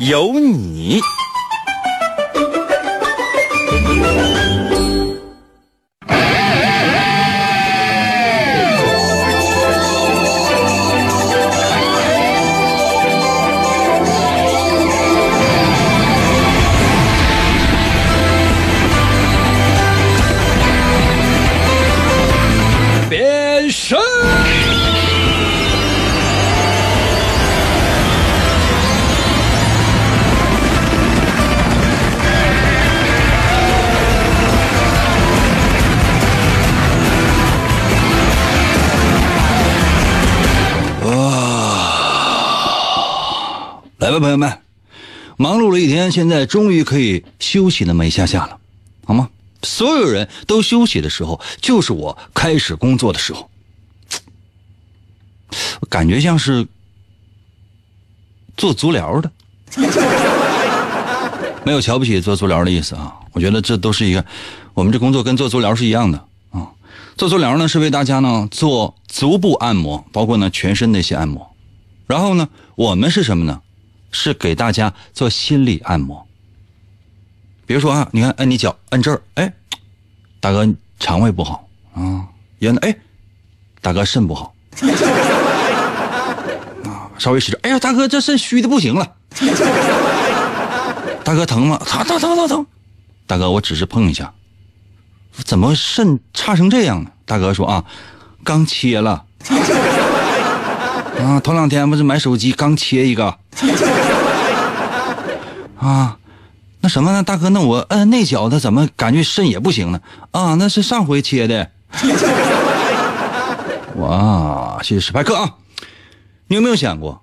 有你。来吧，朋友们，忙碌了一天，现在终于可以休息那么一下下了，好吗？所有人都休息的时候，就是我开始工作的时候。感觉像是做足疗的，没有瞧不起做足疗的意思啊。我觉得这都是一个，我们这工作跟做足疗是一样的啊。做足疗呢是为大家呢做足部按摩，包括呢全身的一些按摩。然后呢，我们是什么呢？是给大家做心理按摩。比如说啊，你看，按你脚按这儿，哎，大哥肠胃不好啊，原来哎，大哥肾不好啊，稍微使劲，哎呀，大哥这肾虚的不行了，大哥疼吗？疼疼疼疼疼，大哥我只是碰一下，怎么肾差成这样呢？大哥说啊，刚切了。啊，头两天不是买手机刚切一个，啊，那什么呢，大哥，那我摁那脚他怎么感觉肾也不行呢？啊，那是上回切的。哇，谢谢史派克啊！你有没有想过，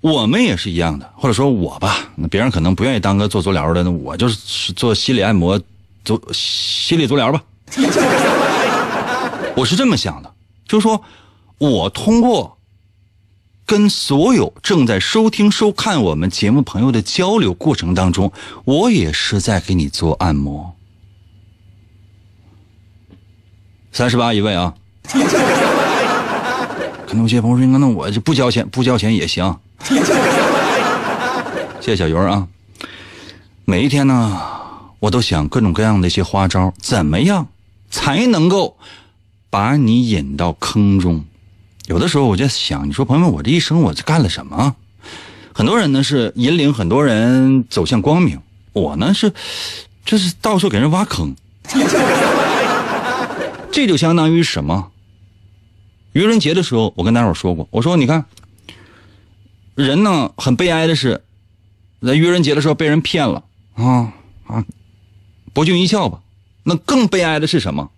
我们也是一样的，或者说我吧，那别人可能不愿意当个做足疗的，那我就是做心理按摩，足心理足疗吧。我是这么想的，就是说我通过。跟所有正在收听、收看我们节目朋友的交流过程当中，我也是在给你做按摩。三十八一位啊，可能有些朋友说：“那我就不交钱，不交钱也行。”谢谢小鱼儿啊。每一天呢，我都想各种各样的一些花招，怎么样才能够把你引到坑中？有的时候我就想，你说朋友们，我这一生我这干了什么？很多人呢是引领很多人走向光明，我呢是，就是到处给人挖坑。这就相当于什么？愚人节的时候，我跟大伙说过，我说你看，人呢很悲哀的是，在愚人节的时候被人骗了啊啊，博君一笑吧。那更悲哀的是什么？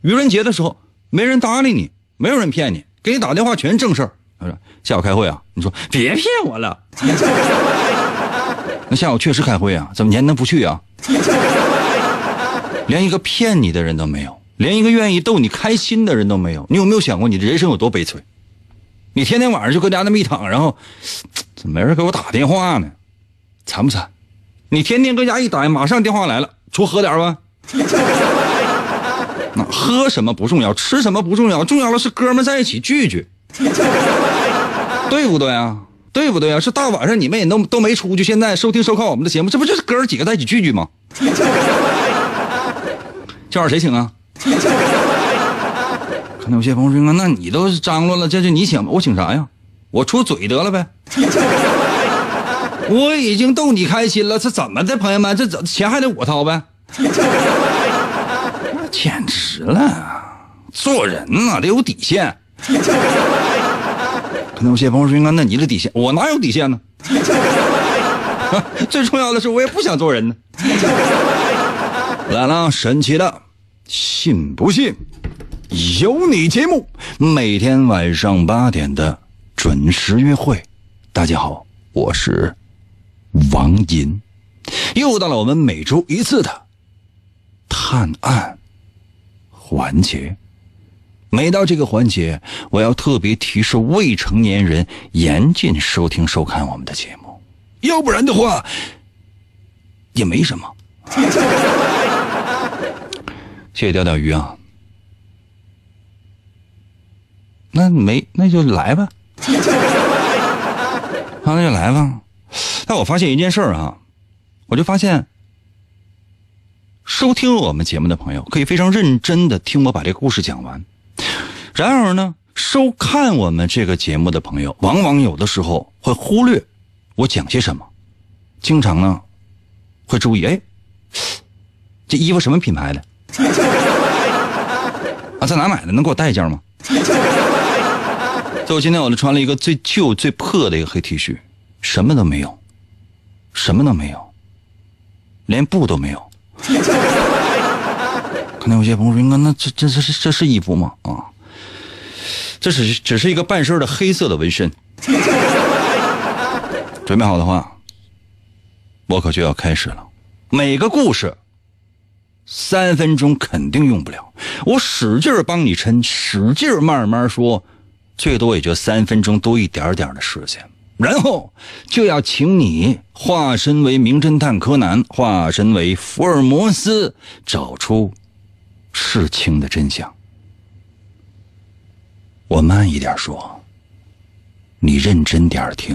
愚人节的时候没人搭理你，没有人骗你。给你打电话全是正事儿，他说下午开会啊，你说别骗我了。那下午确实开会啊，怎么你还能不去啊？连一个骗你的人都没有，连一个愿意逗你开心的人都没有。你有没有想过你的人生有多悲催？你天天晚上就搁家那么一躺，然后怎么没人给我打电话呢？惨不惨？你天天搁家一待，马上电话来了，出喝点吧。那喝什么不重要，吃什么不重要，重要的是哥们在一起聚聚，对不对啊？对不对啊？是大晚上你们也都都没出去，现在收听收看我们的节目，这不就是哥儿几个在一起聚聚吗？今晚谁请啊？可能有些朋友说，那你都张罗了，这就你请吧，我请啥呀？我出嘴得了呗。我已经逗你开心了，这怎么的，朋友们？这怎钱还得我掏呗？简直了！做人呐得有底线。可能有些朋友说：“那你的底线，我哪有底线呢？” 最重要的是，我也不想做人呢。来了，神奇的，信不信？有你节目，每天晚上八点的准时约会。大家好，我是王银。又到了我们每周一次的探案环节。每到这个环节，我要特别提示未成年人严禁收听收看我们的节目，要不然的话也没什么。谢谢钓钓鱼啊，那没那就来吧，那就来吧。但我发现一件事儿啊，我就发现收听我们节目的朋友可以非常认真的听我把这个故事讲完。然而呢，收看我们这个节目的朋友，往往有的时候会忽略我讲些什么，经常呢会注意，哎，这衣服什么品牌的？啊，在哪买的？能给我带一件吗？所以我今天我就穿了一个最旧、最破的一个黑 T 恤，什么都没有，什么都没有，连布都没有。可能有些朋友说：“那那这这这是这是衣服吗？”啊，这是只是一个半身的黑色的纹身。准备好的话，我可就要开始了。每个故事三分钟肯定用不了，我使劲帮你抻，使劲慢慢说，最多也就三分钟多一点点的时间。然后就要请你化身为名侦探柯南，化身为福尔摩斯，找出。事情的真相，我慢一点说，你认真点听。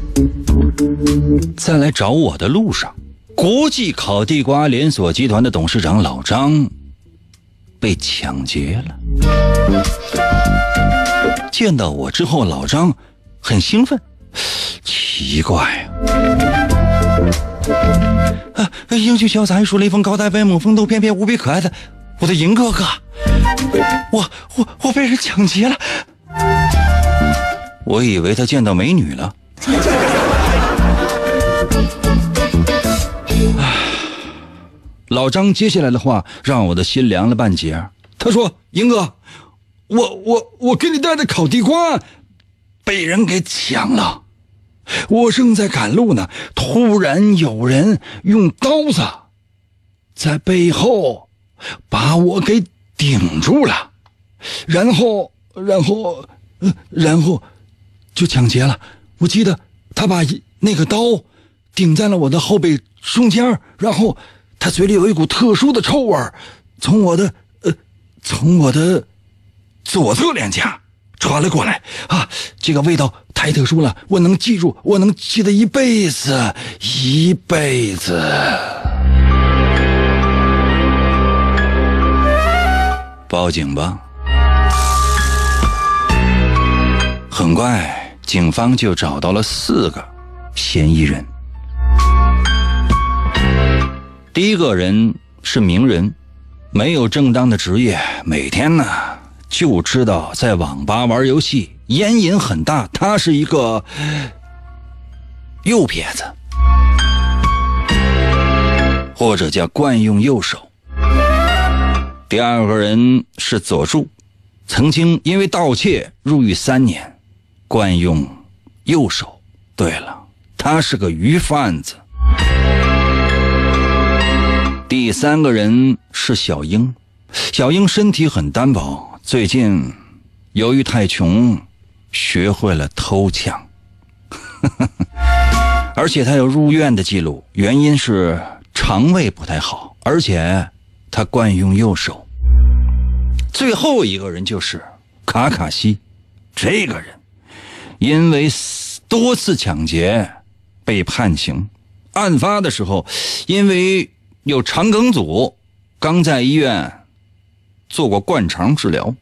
在来找我的路上。国际烤地瓜连锁集团的董事长老张被抢劫了。见到我之后，老张很兴奋。奇怪啊！啊，英俊潇洒、玉树临风、高大威猛、风度翩翩、无比可爱的我的银哥哥，我我我被人抢劫了。我以为他见到美女了。老张接下来的话让我的心凉了半截。他说：“英哥，我我我给你带的烤地瓜被人给抢了，我正在赶路呢，突然有人用刀子在背后把我给顶住了，然后然后呃然后就抢劫了。我记得他把那个刀顶在了我的后背中间，然后。”他嘴里有一股特殊的臭味从我的呃，从我的左侧脸颊传了过来啊！这个味道太特殊了，我能记住，我能记得一辈子，一辈子。报警吧！很快，警方就找到了四个嫌疑人。第一个人是名人，没有正当的职业，每天呢就知道在网吧玩游戏，烟瘾很大。他是一个右撇子，或者叫惯用右手。第二个人是佐助，曾经因为盗窃入狱三年，惯用右手。对了，他是个鱼贩子。第三个人是小英，小英身体很单薄，最近由于太穷，学会了偷抢，而且他有入院的记录，原因是肠胃不太好，而且他惯用右手。最后一个人就是卡卡西，这个人因为多次抢劫被判刑。案发的时候，因为有肠梗阻，刚在医院做过灌肠治疗。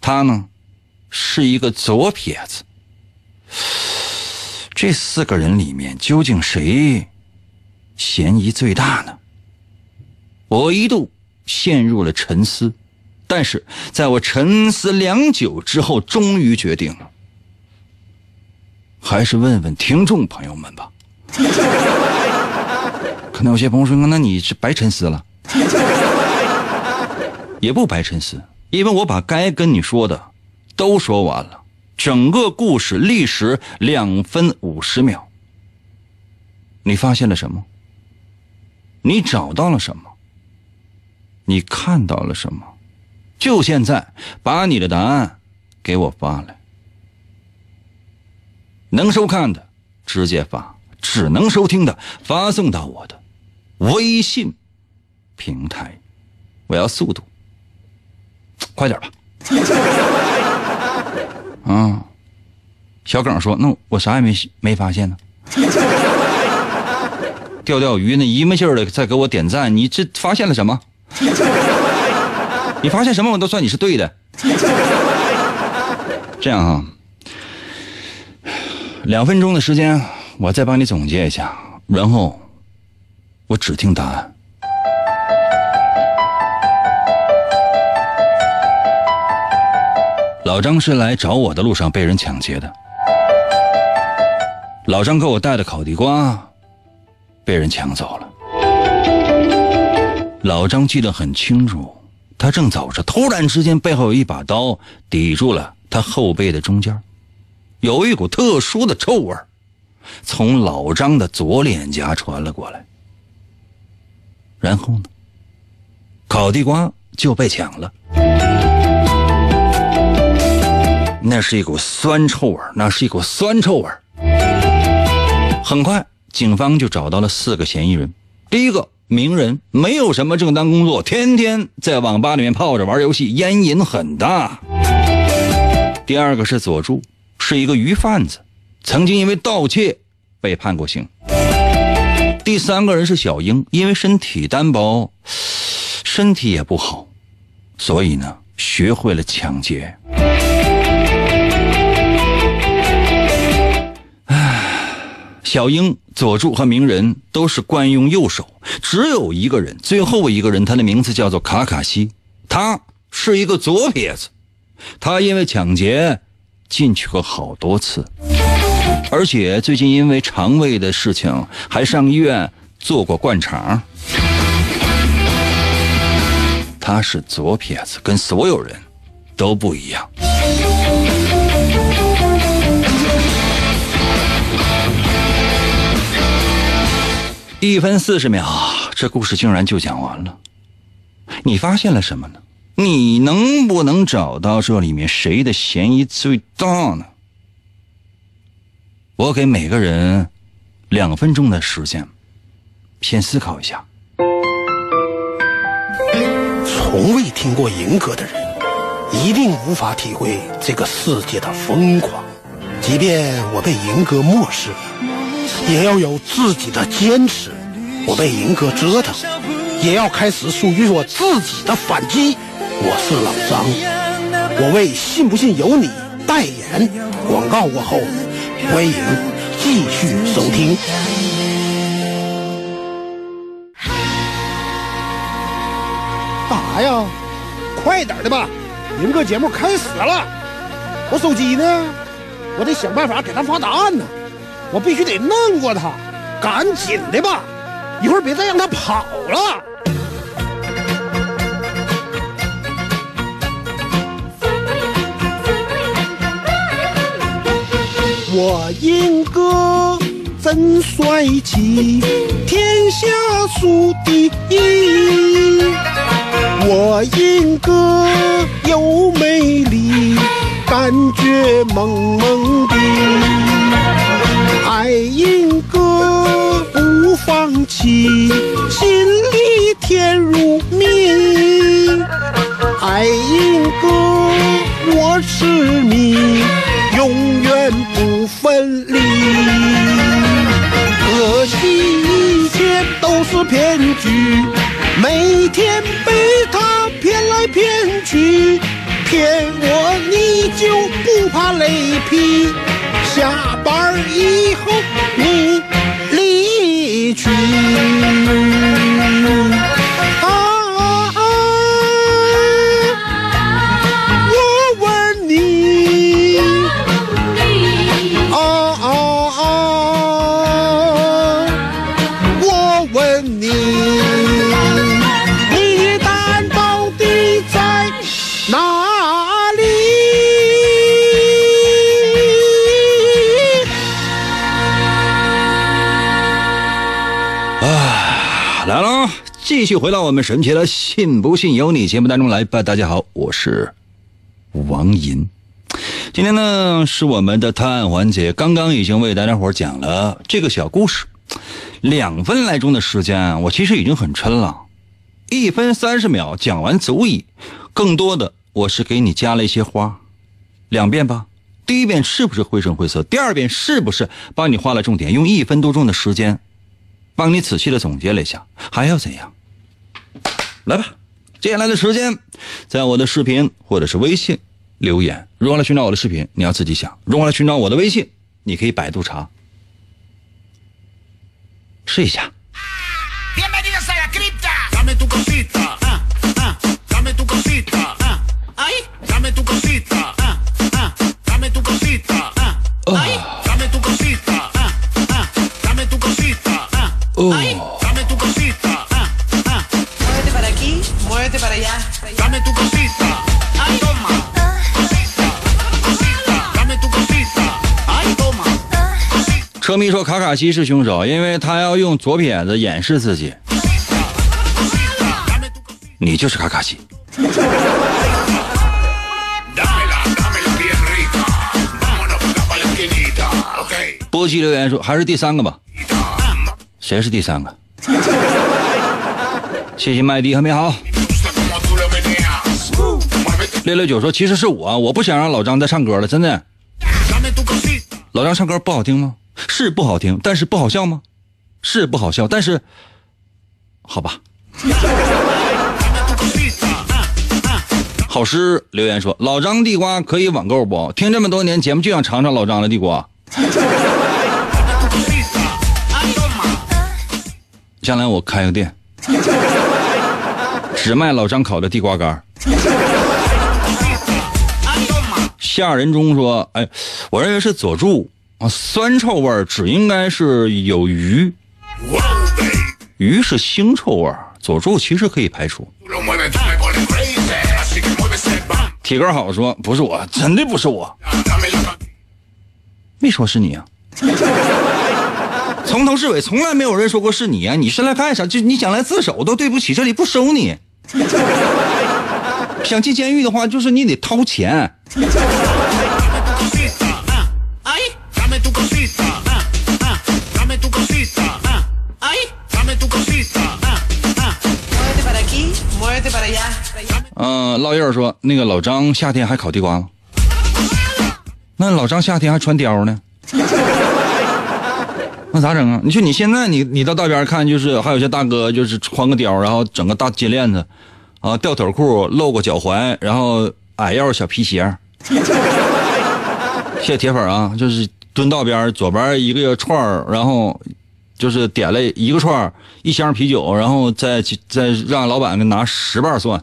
他呢，是一个左撇子。这四个人里面，究竟谁嫌疑最大呢？我一度陷入了沉思，但是在我沉思良久之后，终于决定了，还是问问听众朋友们吧。可能有些朋友说：“那你是白沉思了。”也不白沉思，因为我把该跟你说的都说完了。整个故事历时两分五十秒。你发现了什么？你找到了什么？你看到了什么？就现在，把你的答案给我发来。能收看的直接发，只能收听的发送到我的微信平台。我要速度，快点吧。啊，小耿说：“那我啥也没没发现呢。钓钓鱼那一没劲儿的在给我点赞，你这发现了什么？你发现什么我都算你是对的。这样啊，两分钟的时间，我再帮你总结一下，然后我只听答案。老张是来找我的路上被人抢劫的。老张给我带的烤地瓜被人抢走了。老张记得很清楚，他正走着，突然之间背后有一把刀抵住了他后背的中间，有一股特殊的臭味从老张的左脸颊传了过来。然后呢，烤地瓜就被抢了。那是一股酸臭味那是一股酸臭味很快，警方就找到了四个嫌疑人。第一个名人，没有什么正当工作，天天在网吧里面泡着玩游戏，烟瘾很大。第二个是佐助，是一个鱼贩子，曾经因为盗窃被判过刑。第三个人是小英，因为身体单薄，身体也不好，所以呢，学会了抢劫。小英、佐助和鸣人都是惯用右手，只有一个人，最后一个人，他的名字叫做卡卡西，他是一个左撇子，他因为抢劫进去过好多次，而且最近因为肠胃的事情还上医院做过灌肠。他是左撇子，跟所有人都不一样。一分四十秒，这故事竟然就讲完了。你发现了什么呢？你能不能找到这里面谁的嫌疑最大呢？我给每个人两分钟的时间，先思考一下。从未听过银歌的人，一定无法体会这个世界的疯狂。即便我被银歌漠视。也要有自己的坚持。我被银哥折腾，也要开始属于我自己的反击。我是老张，我为信不信由你代言。广告过后，欢迎继续收听。干啥呀？快点的吧，银哥节目开始了。我手机呢？我得想办法给他发答案呢。我必须得弄过他，赶紧的吧，一会儿别再让他跑了。我英哥真帅气，天下数第一。我英哥又美丽，感觉萌萌的。爱英哥不放弃，心里甜如蜜。爱英哥我痴迷，永远分离可惜一切都是骗局每天被他骗来骗去骗我你就不怕雷劈下班以后你离去。续回到我们神奇的“信不信由你”节目当中来吧。大家好，我是王银。今天呢是我们的探案环节，刚刚已经为大家伙讲了这个小故事，两分来钟的时间，我其实已经很撑了，一分三十秒讲完足矣。更多的我是给你加了一些花，两遍吧。第一遍是不是绘声绘色？第二遍是不是帮你画了重点？用一分多钟的时间。帮你仔细的总结了一下，还要怎样？来吧，接下来的时间，在我的视频或者是微信留言。如何来寻找我的视频？你要自己想。如何来寻找我的微信？你可以百度查，试一下。歌迷说卡卡西是凶手因为他要用左撇子掩饰自己。你就是卡卡西。波西留言说还是第三个吧。谁是第三个？谢谢麦迪还没好六六九说其实是我我不想让老张再唱歌了真的。老张唱歌不好听吗？是不好听，但是不好笑吗？是不好笑，但是，好吧。Ah, ah. 好诗留言说：“老张地瓜可以网购不？听这么多年节目就想尝尝老张的地瓜。将来我开个店，只卖老张烤的地瓜干. 夏人中说：“哎，我认为是佐助啊，酸臭味儿只应该是有鱼，鱼是腥臭味儿，佐助其实可以排除。Tú lo mueves, tú me pones crazy. Así que mueve ese bam. 铁哥好说不是我，真的不是我，没说是你啊。从头至尾从来没有人说过是你啊，你是来干啥？就你想来自首都对不起，这里不收你。想进监狱的话，就是你得掏钱。嗯、烙印儿说那个老张夏天还烤地瓜吗？那老张夏天还穿貂呢，那咋整啊？你说你现在你你到道边看，就是还有些大哥就是穿个貂，然后整个大金链子，啊，吊腿裤露个脚踝，然后矮腰小皮鞋。谢谢铁粉啊，就是蹲道边左边一个串然后就是点了一个串一箱啤酒，然后再再让老板给拿十瓣蒜。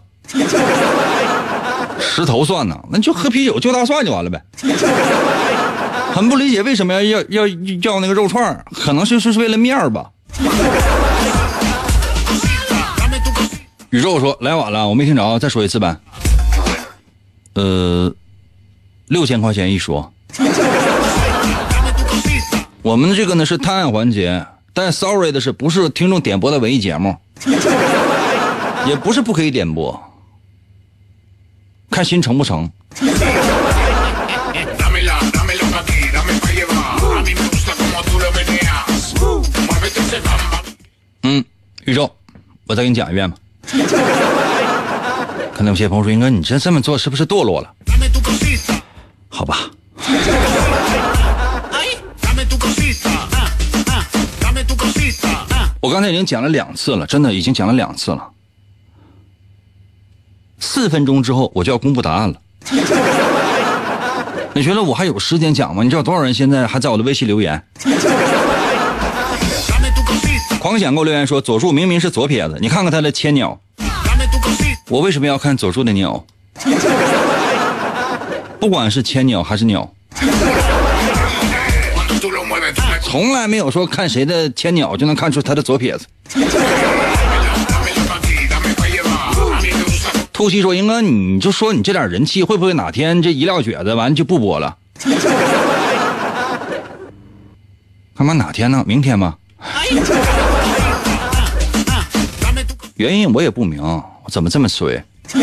石头蒜呢，那就喝啤酒就大蒜就完了呗。很不理解为什么要要要要那个肉串可能是是为了面吧。宇宙说来晚了，我没听着，再说一次呗。呃，六千块钱一说。我们这个呢是探案环节，但 sorry 的是不是听众点播的文艺节目，也不是不可以点播，看心成不成。嗯宇宙我再给你讲一遍吧。可能有些朋友说英哥你这这么做是不是堕落了？好吧。我刚才已经讲了两次了真的已经讲了两次了。四分钟之后我就要公布答案了。你觉得我还有时间讲吗？你知道多少人现在还在我的微信留言 狂想给我留言说佐助明明是左撇子，你看看他的千鸟。我为什么要看佐助的鸟？不管是千鸟还是鸟从来没有说看谁的千鸟就能看出他的左撇子。Gusta 兔西说：“英哥，你就说你这点人气，会不会哪天这一撂蹶子完就不播了？他妈哪天呢？明天吗？原因我也不明，我怎么这么衰？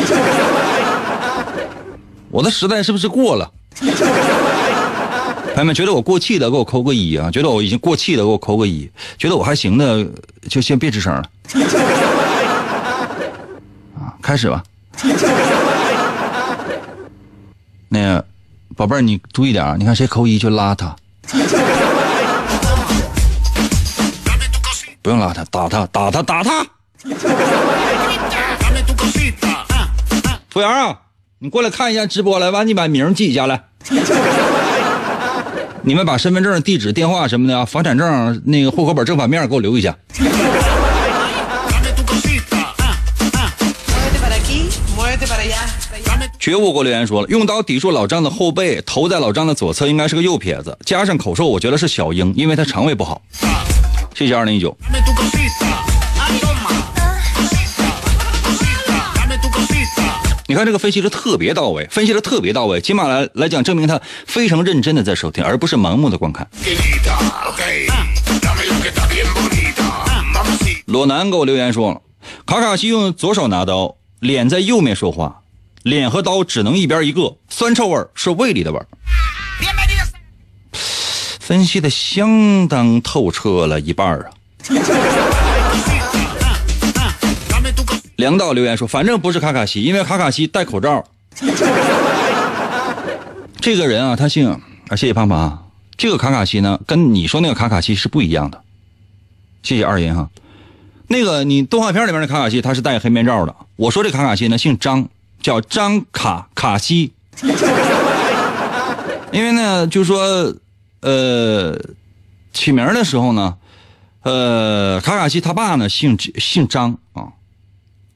我的时代是不是过了？朋友们觉得我过气的，给我扣个一啊！觉得我已经过气的，给我扣个一；觉得我还行的，就先别吱声了。啊，开始吧。那个宝贝儿，你注意点啊！你看谁扣一就拉他. 不用拉他，打他，打他，打他。Ah, ah. 服务员啊，你过来看一下直播来，完你把名记一下来。你们把身份证、地址、电话什么的啊，房产证、那个户口本正反面给我留一下。觉悟给我留言说了，用刀抵住老张的后背，头在老张的左侧，应该是个右撇子，加上口臭，我觉得是小英，因为他肠胃不好。谢谢二零一九。你看这个分析的特别到位，分析的特别到位，起码来来讲证明他非常认真的在收听，而不是盲目的观看。罗南给我留言说了，卡卡西用左手拿刀，脸在右面说话，脸和刀只能一边一个，酸臭味儿是胃里的味儿。分析的相当透彻了一半啊。梁道留言说，反正不是卡卡西，因为卡卡西戴口罩。这个人啊，他姓啊，谢谢胖胖啊。这个卡卡西呢，跟你说那个卡卡西是不一样的。谢谢二爷哈。那个你动画片里面的卡卡西，他是戴黑面罩的。我说这卡卡西呢，姓张，叫张卡卡西。因为呢，就是说，呃，起名的时候呢，呃，卡卡西他爸呢姓姓张啊，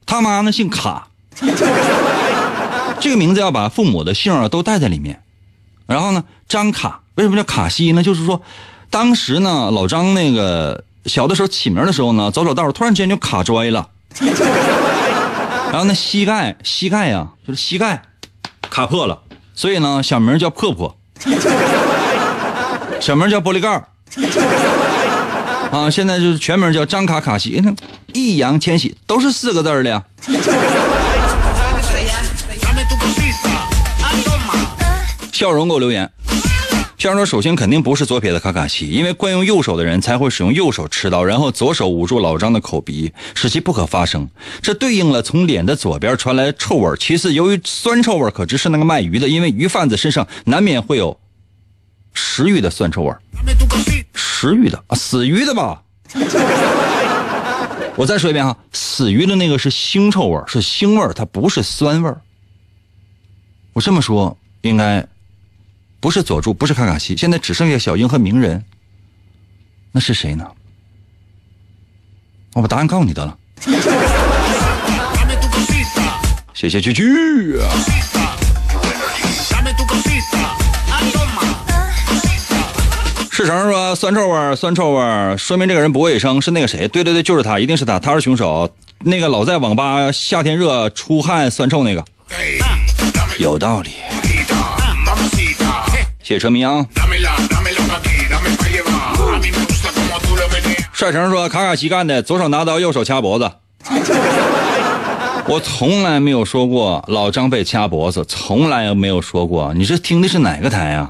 他妈呢姓卡。这个名字要把父母的姓儿都带在里面。然后呢，张卡为什么叫卡西呢？就是说，当时呢，老张那个小的时候起名的时候呢，走走道突然之间就卡摔了，然后那，膝盖膝盖呀、就是膝盖卡破了，所以呢，小名叫破破，小名叫玻璃盖儿啊，现在就是全名叫张卡卡西，易烊千玺都是四个字儿的呀。Ah. 笑容给我留言。笑容说：“首先肯定不是左撇子卡卡西，因为惯用右手的人才会使用右手持刀，然后左手捂住老张的口鼻，使其不可发声。这对应了从脸的左边传来臭味。其次，由于酸臭味可知是那个卖鱼的，因为鱼贩子身上难免会有食欲的酸臭味。食鱼的啊，死鱼的吧？我再说一遍哈，死鱼的那个是腥臭味，是腥味，它不是酸味。我这么说应该不是佐助，不是卡卡西，现在只剩下小樱和鸣人，那是谁呢？我把答案告诉你得了。谢谢居居。Dame tu cosita. Ah, toma. 世成说酸臭味，酸臭味，说明这个人不卫生，是那个谁？对对对，就是他，一定是他，他是凶手。那个老在网吧夏天热出汗酸臭那个，有道理。Como tú lo meneas. 帅成说卡卡西干的，左手拿刀，右手掐脖子。我从来没有说过老张被掐脖子，从来没有说过。你这听的是哪个台啊？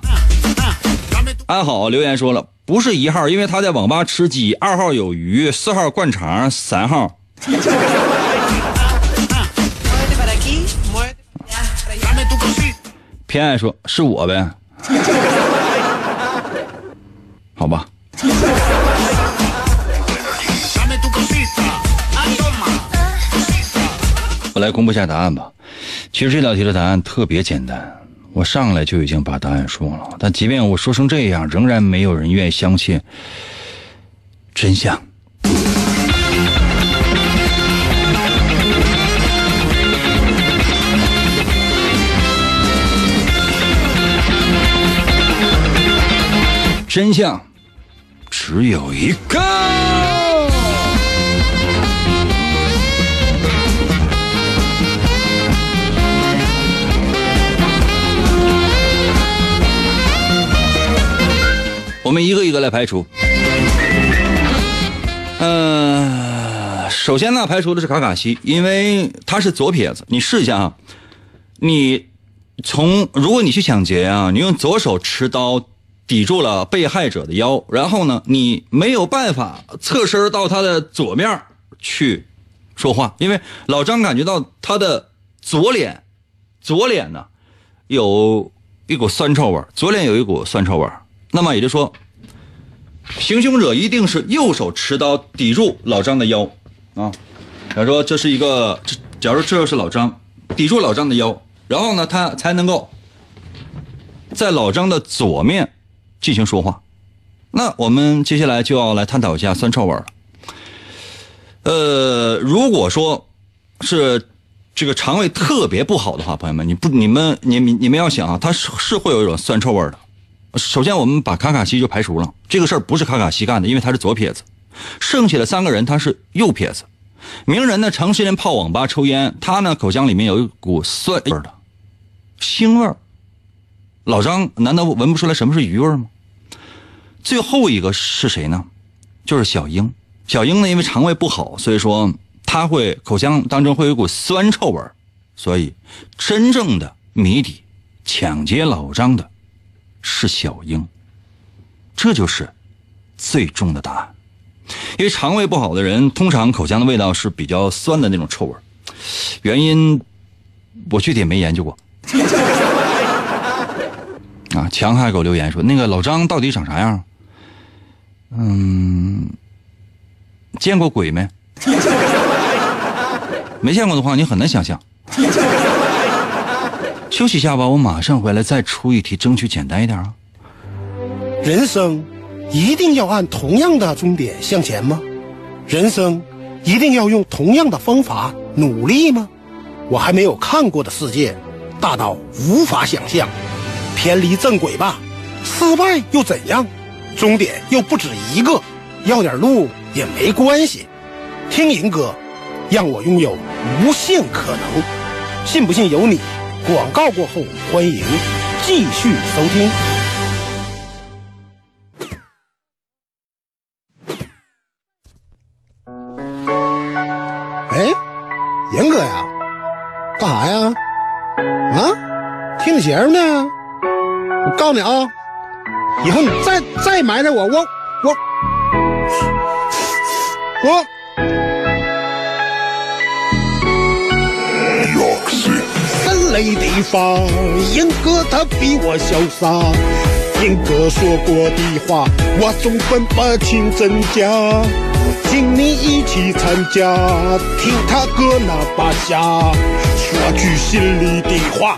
安好留言说了，不是一号，因为他在网吧吃鸡；二号有鱼，四号灌肠，三号. 偏爱说是我呗。好吧。我来公布一下答案吧。其实这道题的答案特别简单，我上来就已经把答案说了。但即便我说成这样，仍然没有人愿意相信真相。真相只有一个。我们一个一个来排除。呃，首先呢，排除的是卡卡西，因为他是左撇子。你试一下啊，你从如果你去抢劫啊，你用左手持刀抵住了被害者的腰，然后呢，你没有办法侧身到他的左面去说话，因为老张感觉到他的左脸，左脸呢有一股酸臭味左脸有一股酸臭味那么也就是说，行凶者一定是右手持刀抵住老张的腰啊。假如说这是一个，假如这是老张抵住老张的腰，然后呢，他才能够在老张的左面进行说话。那我们接下来就要来探讨一下酸臭味了。呃，如果说是这个肠胃特别不好的话，朋友们，你不，你们，你你你们要想啊，它是是会有一种酸臭味的。首先，我们把卡卡西就排除了，这个事儿不是卡卡西干的，因为他是左撇子。剩下的三个人他是右撇子。名人呢，长时间泡网吧抽烟，他呢口腔里面有一股酸味的腥味儿。老张难道闻不出来什么是鱼味吗？最后一个是谁呢？就是小英。小英呢，因为肠胃不好，所以说他会口腔当中会有一股酸臭味。所以，真正的谜底，抢劫老张的是小英，这就是最终的答案。因为肠胃不好的人，通常口腔的味道是比较酸的那种臭味原因我具体也没研究过。啊，强海狗留言说：“那个老张到底长啥样？”嗯，见过鬼没？没见过的话，你很难想象。休息一下吧，我马上回来再出一题，争取简单一点啊。人生一定要按同样的终点向前吗？人生一定要用同样的方法努力吗？我还没有看过的世界，大到无法想象。偏离正轨吧，失败又怎样？终点又不止一个，要点路也没关系。听银哥，让我拥有无限可能。信不信由你。广告过后，欢迎继续收听。哎，严哥呀，干啥呀？啊，听节目呢？我告诉你啊，以后你再再埋汰我，我我我。森雷地方，英哥他比我潇洒。英哥说过的话，我总分不清真假。请你一起参加，听他哥那把瞎，说句心里的话，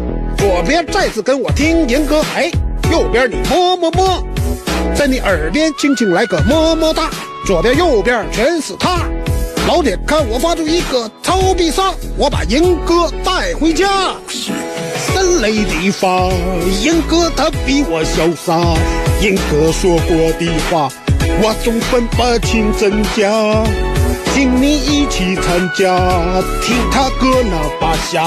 左边再次跟我听银歌，哎，右边你么么么，在你耳边轻轻来个么么哒，左边右边全是他。老铁，看我发出一个超必杀，我把银哥带回家。森雷地方，银哥他比我潇洒，银哥说过的话，我总分不清真假。请你一起参加，听他哥那把瞎，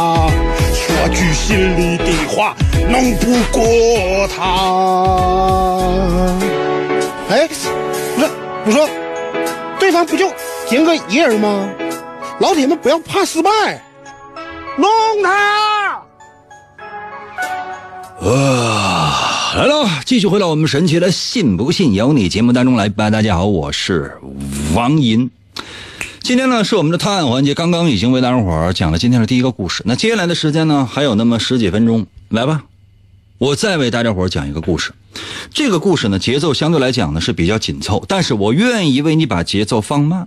说句心里的话，弄不过他。哎，不是，我说，对方不就赢哥一人吗？老铁们不要怕失败，弄他！啊，来了，继续回到我们神奇的“信不信由你”节目当中来吧。大家好，我是王银。今天呢是我们的探案环节，刚刚已经为大家伙儿讲了今天的第一个故事。那接下来的时间呢还有那么十几分钟，来吧，我再为大家伙儿讲一个故事。这个故事呢节奏相对来讲呢是比较紧凑，但是我愿意为你把节奏放慢。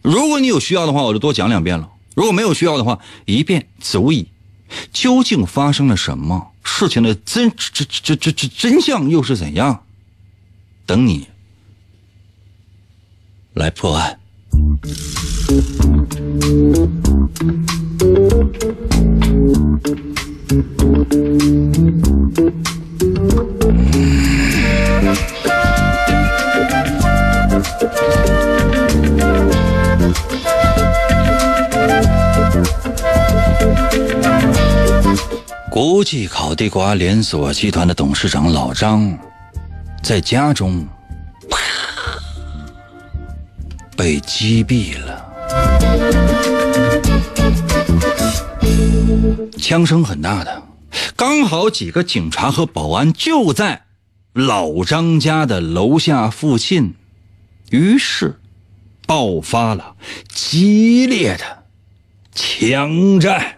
如果你有需要的话，我就多讲两遍了；如果没有需要的话，一遍足矣。究竟发生了什么？事情的真真真真真真相又是怎样？等你来破案。国际烤地瓜连锁集团的董事长老张，在家中被击毙了，枪声很大的，刚好几个警察和保安就在老张家的楼下附近，于是爆发了激烈的枪战。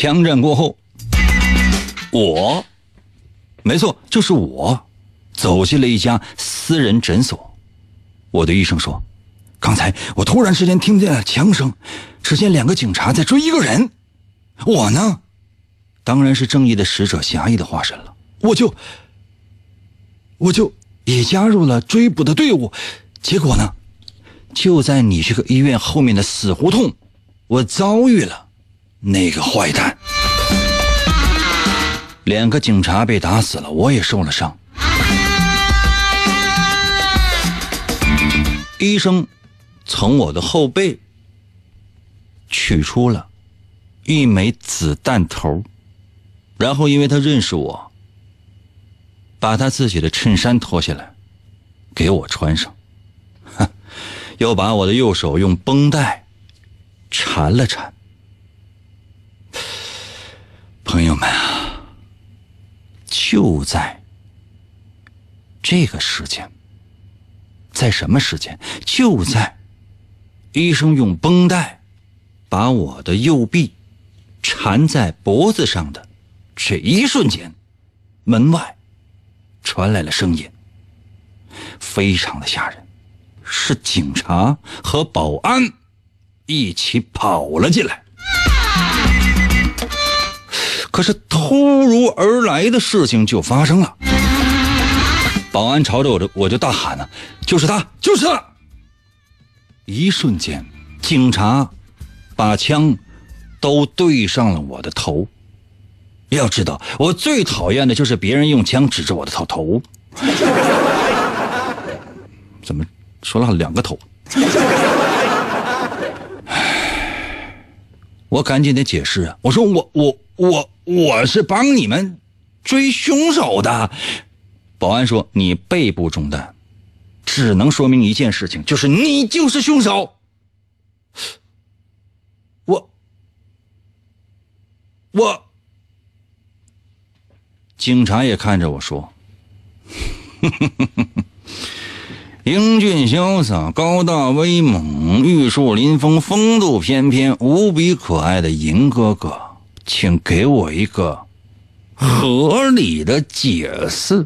枪战过后，我，没错，就是我，走进了一家私人诊所。我对医生说：“刚才我突然之间听见了枪声，只见两个警察在追一个人。我呢，当然是正义的使者，侠义的化身了。我就，我就也加入了追捕的队伍。结果呢，就在你这个医院后面的死胡同，我遭遇了。”那个坏蛋，两个警察被打死了，我也受了伤。医生从我的后背取出了一枚子弹头，然后因为他认识我，把他自己的衬衫脱下来给我穿上，哼 又把我的右手用绷带缠了缠。朋友们啊，就在这个时间，在什么时间？就在医生用绷带把我的右臂缠在脖子上的这一瞬间，门外传来了声音，非常的吓人，是警察和保安一起跑了进来。可是突如而来的事情就发生了，保安朝着我，的我就大喊呢：“就是他，就是他！”一瞬间，警察把枪都对上了我的头。要知道，我最讨厌的就是别人用枪指着我的头头。怎么说了两个头？我赶紧得解释啊！我说我我我我是帮你们追凶手的。保安说你背部中弹，只能说明一件事情，就是你就是凶手。我我，警察也看着我说。英俊潇洒、高大威猛、玉树临风、风度翩翩、无比可爱的银哥哥，请给我一个合理的解释。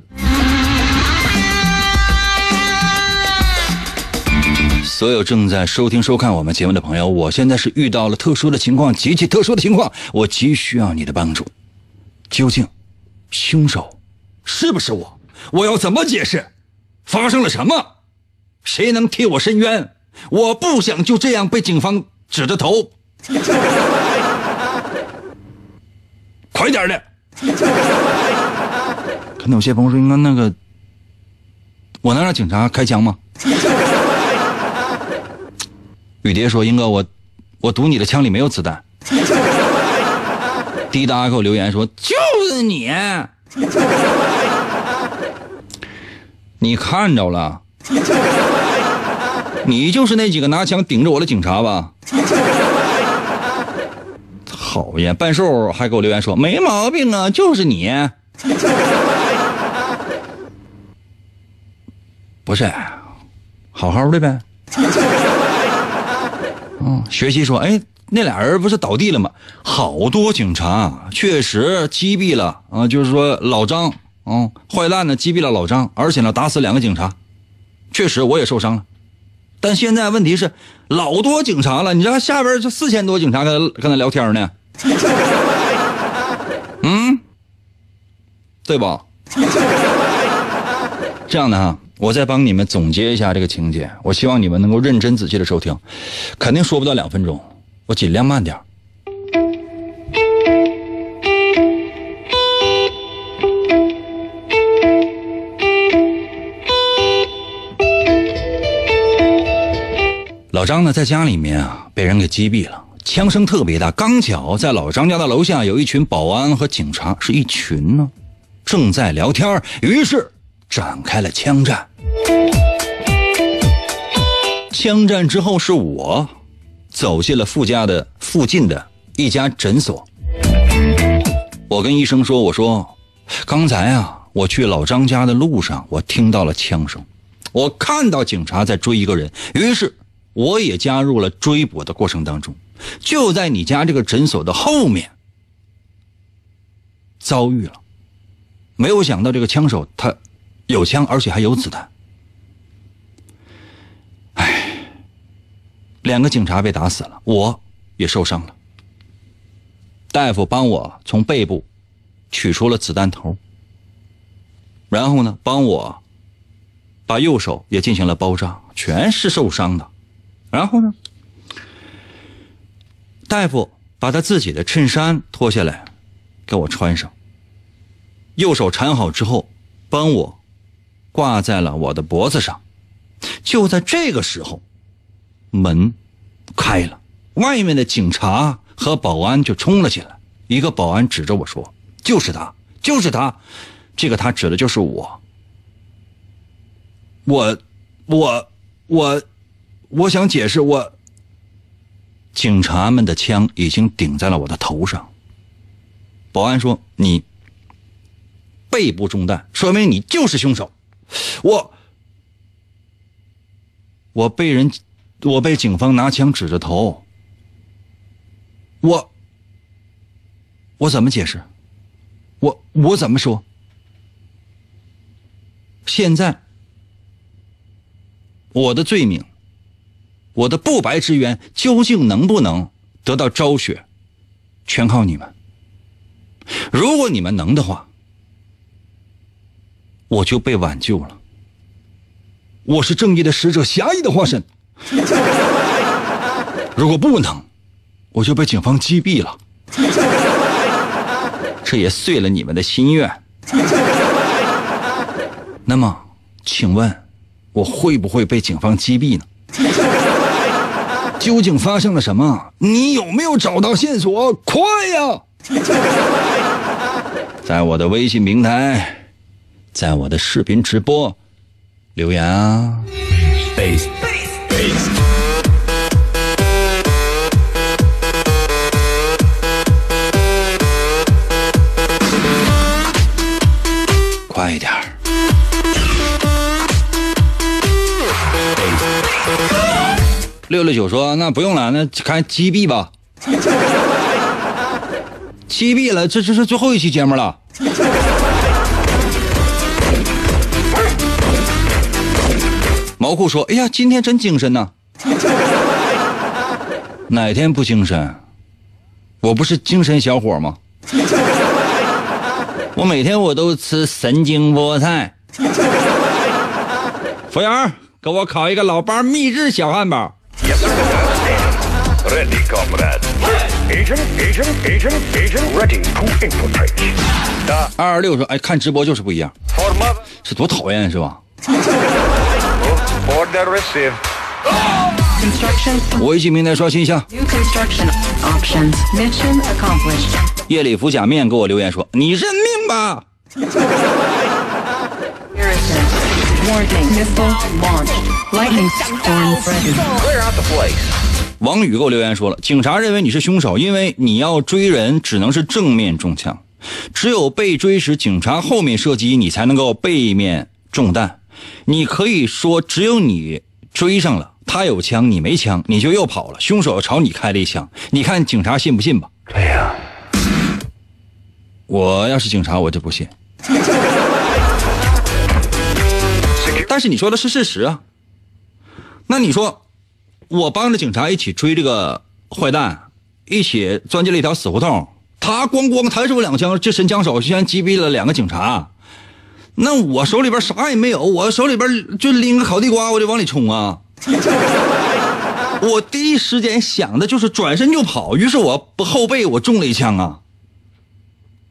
所有正在收听、收看我们节目的朋友，我现在是遇到了特殊的情况，极其特殊的情况，我急需要你的帮助。究竟，凶手是不是我？我要怎么解释？发生了什么？谁能替我伸冤？我不想就这样被警方指着头。快点的！可能有些朋友说：“应该那个，我能让警察开枪吗？” 雨蝶说：“英哥，我我赌你的枪里没有子弹。”滴答给我留言说：“就是你。”你看着了，你就是那几个拿枪顶着我的警察吧？讨厌，半兽还给我留言说没毛病啊，就是你。不是，好好的呗。嗯，学习说，哎，那俩人不是倒地了吗？好多警察确实击毙了啊，就是说老张，嗯，坏蛋呢击毙了老张，而且呢打死两个警察，确实我也受伤了。但现在问题是，老多警察了，你知道下边这四千多警察跟他跟他聊天呢。嗯，对吧？这样的哈，我再帮你们总结一下这个情节，我希望你们能够认真仔细的收听，肯定说不到两分钟，我尽量慢点儿。老张呢，在家里面啊，被人给击毙了，枪声特别大。刚巧在老张家的楼下有一群保安和警察，是一群呢，正在聊天，于是展开了枪战。枪战之后，是我走进了附家的附近的一家诊所。我跟医生说：“我说，刚才啊，我去老张家的路上，我听到了枪声，我看到警察在追一个人，于是我也加入了追捕的过程当中。就在你家这个诊所的后面，遭遇了。没有想到这个枪手他有枪，而且还有子弹。唉，两个警察被打死了，我也受伤了。大夫帮我从背部取出了子弹头，然后呢，帮我把右手也进行了包扎，全是受伤的。然后呢，大夫把他自己的衬衫脱下来给我穿上，右手缠好之后，帮我挂在了我的脖子上。就在这个时候，门开了，外面的警察和保安就冲了进来。一个保安指着我说：“就是他，就是他。”这个他指的就是我。我，我，我，我想解释，我。警察们的枪已经顶在了我的头上。保安说：“你背部中弹，说明你就是凶手。”我。我被人，我被警方拿枪指着头。我，我怎么解释？我我怎么说？现在，我的罪名，我的不白之冤，究竟能不能得到昭雪，全靠你们。如果你们能的话，我就被挽救了。我是正义的使者，侠义的化身。如果不能，我就被警方击毙了。这也遂了你们的心愿。那么，请问，我会不会被警方击毙呢？究竟发生了什么？你有没有找到线索？快呀！在我的微信平台，在我的视频直播。留言啊！快六六九说：“那不用了，那看击毙吧。击毙了，这这是最后一期节目了。”毛裤说：“哎呀，今天真精神呐！哪天不精神？我不是精神小伙吗？我每天我都吃神经菠菜。服务员，给我烤一个老八秘制小汉堡。Ready, comrade. Agent, agent, agent, agent, ready to infiltrate. 二二六说：哎，看直播就是不一样这多讨厌是吧？order received. Construction. 微信平台刷新一下。夜里服假面给我留言说：你认命吧。王宇给我留言说了，警察认为你是凶手，因为你要追人只能是正面中枪，只有被追时警察后面射击，你才能够背面中弹。你可以说只有你追上了，他有枪你没枪，你就又跑了，凶手朝你开了一枪，你看警察信不信吧？对呀、我要是警察，我就不信。但是你说的是事实啊。那你说，我帮着警察一起追这个坏蛋，一起钻进了一条死胡同，他咣咣抬出两枪，这神枪手居然击毙了两个警察。那我手里边啥也没有，我手里边就拎个烤地瓜，我就往里冲啊！我第一时间想的就是转身就跑，于是我后背我中了一枪啊！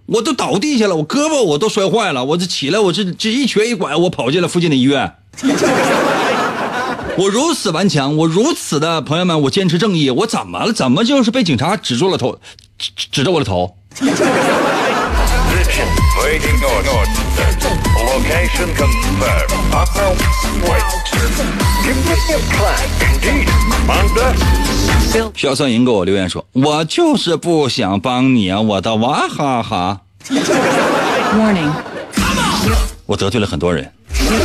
我都倒地下了，我胳膊我都摔坏了，我这起来，我这这一瘸一拐，我跑进了附近的医院。我如此顽强，我如此的朋友们，我坚持正义，我怎么了？怎么就是被警察指住了头，指,指着我的头？硝酸银给我留言说：“我就是不想帮你啊，我的娃哈哈。” Warning，我得罪了很多人。You, you,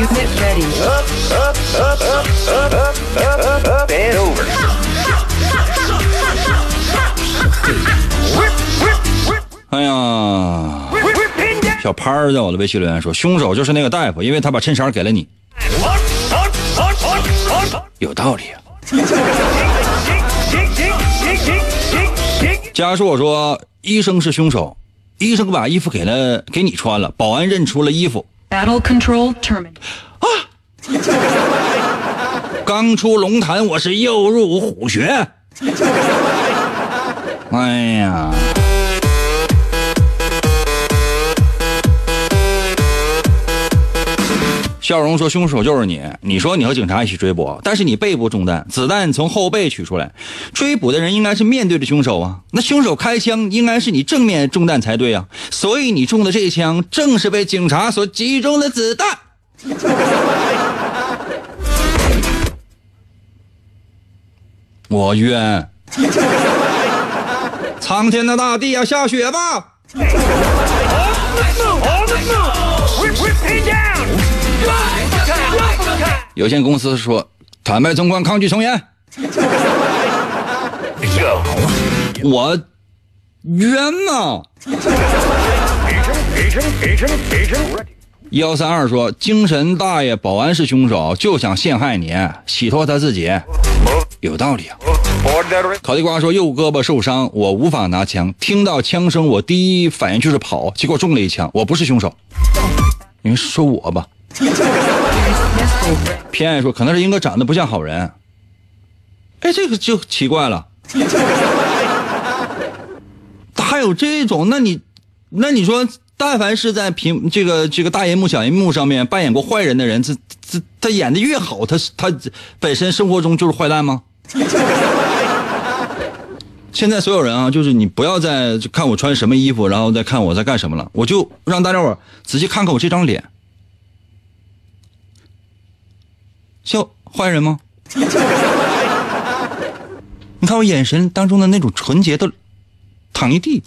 you 哎呀，小潘儿在我的微信留言说，凶手就是那个大夫，因为他把衬衫给了你。有道理啊。嘉硕说，医生是凶手，医生把衣服给了给你穿了，保安认出了衣服。刚出龙潭，我是又入虎穴。哎呀，笑容说：“凶手就是你。你说你和警察一起追捕，但是你背部中弹，子弹从后背取出来，追捕的人应该是面对着凶手啊。那凶手开枪应该是你正面中弹才对啊。所以你中的这一枪正是被警察所击中的子弹。” 我冤苍天的大地要下雪吧。有限公司说坦白从宽抗拒从严。我冤呐。幺三二说，精神大爷保安是凶手，就想陷害你，洗脱他自己，有道理啊。烤地瓜说，右胳膊受伤，我无法拿枪，听到枪声，我第一反应就是跑，结果中了一枪，我不是凶手。你说我吧。偏爱说，可能是英哥长得不像好人。哎，这个就奇怪了。还有这种，那你，那你说，但凡是在屏这个这个大银幕、小银幕上面扮演过坏人的人，这这他演的越好，他他本身生活中就是坏蛋吗？现在所有人啊，就是你不要再看我穿什么衣服，然后再看我在干什么了，我就让大家伙仔细看看我这张脸，像坏人吗？你看我眼神当中的那种纯洁都躺一地。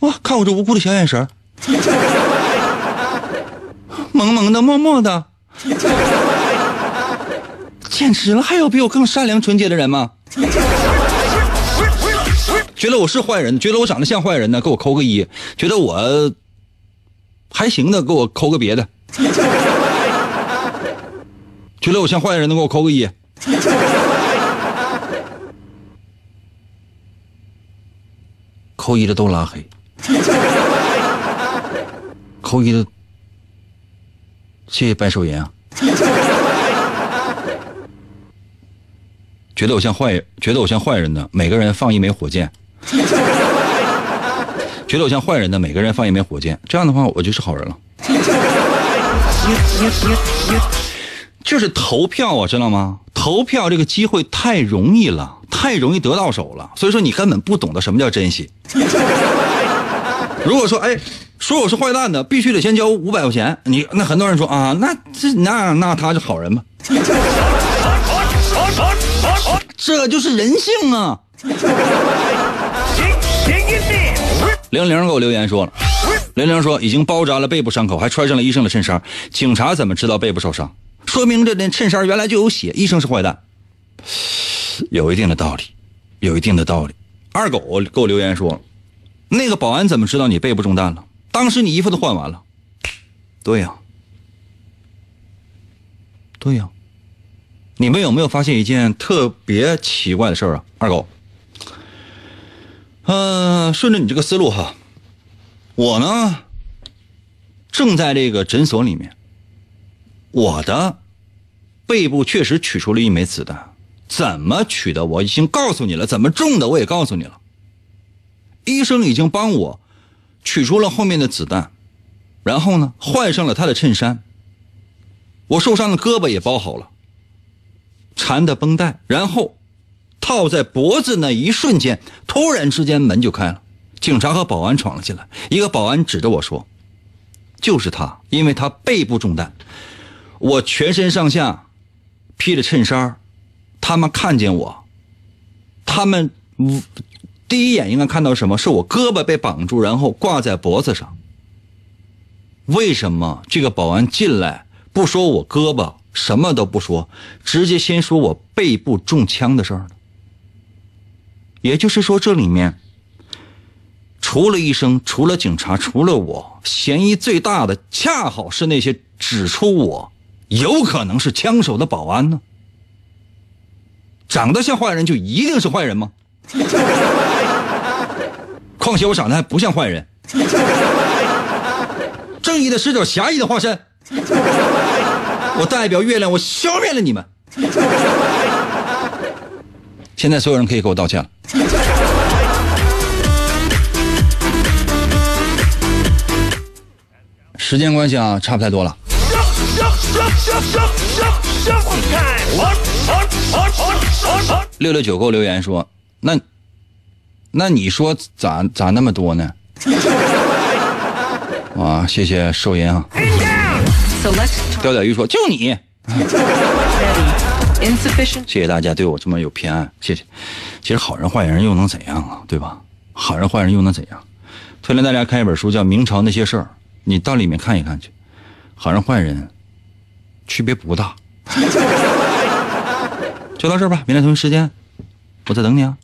哇，看我这无辜的小眼神萌萌的、默默的，简直了！还有比我更善良、纯洁的人吗？觉得我是坏人，觉得我长得像坏人的，给我扣个一；觉得我还行的，给我扣个别的；觉得我像坏人的，给我扣个一。扣一的都拉黑，扣一的，谢谢白手银啊。觉得我像坏，觉得我像坏人的，每个人放一枚火箭。觉得我像坏人的，每个人放一枚火箭。这样的话，我就是好人了。就是投票啊，知道吗？投票这个机会太容易了，太容易得到手了，所以说你根本不懂得什么叫珍惜。如果说哎，说我是坏蛋的，必须得先交五百块钱。你那很多人说啊，那这那那他是好人吗？这就是人性啊！玲玲给我留言说了，玲玲说已经包扎了背部伤口，还穿上了医生的衬衫。警察怎么知道背部受伤？说明这件衬衫原来就有血。医生是坏蛋，有一定的道理，有一定的道理。二狗给我留言说，那个保安怎么知道你背部中弹了？当时你衣服都换完了。对呀、对呀、你们有没有发现一件特别奇怪的事儿啊？二狗，呃，顺着你这个思路哈，我呢正在这个诊所里面，我的背部确实取出了一枚子弹，怎么取的我已经告诉你了，怎么中的我也告诉你了，医生已经帮我取出了后面的子弹，然后呢换上了他的衬衫，我受伤的胳膊也包好了。缠的绷带，然后套在脖子那一瞬间，突然之间门就开了，警察和保安闯了进来。一个保安指着我说：“就是他，因为他背部中弹，我全身上下披着衬衫，他们看见我，他们第一眼应该看到什么？是我胳膊被绑住，然后挂在脖子上。为什么这个保安进来不说我胳膊，什么都不说，直接先说我背部中枪的事儿呢？也就是说，这里面除了医生，除了警察，除了我，嫌疑最大的恰好是那些指出我有可能是枪手的保安呢？长得像坏人就一定是坏人吗？况且我长得还不像坏人，正义的使者，侠义的化身。我代表月亮，我消灭了你们。现在所有人可以给我道歉了。时间关系啊，差不太多了。六六九给我留言说，那那你说咋咋那么多呢？啊，谢谢寿银啊。刁屌鱼说就你，谢谢大家对我这么有偏爱，谢谢。其实好人坏人又能怎样啊？对吧？好人坏人又能怎样？推荐大家看一本书，叫《明朝那些事儿》，你到里面看一看去。好人坏人区别不大。就到这儿吧，明天同一时间，我在等你啊。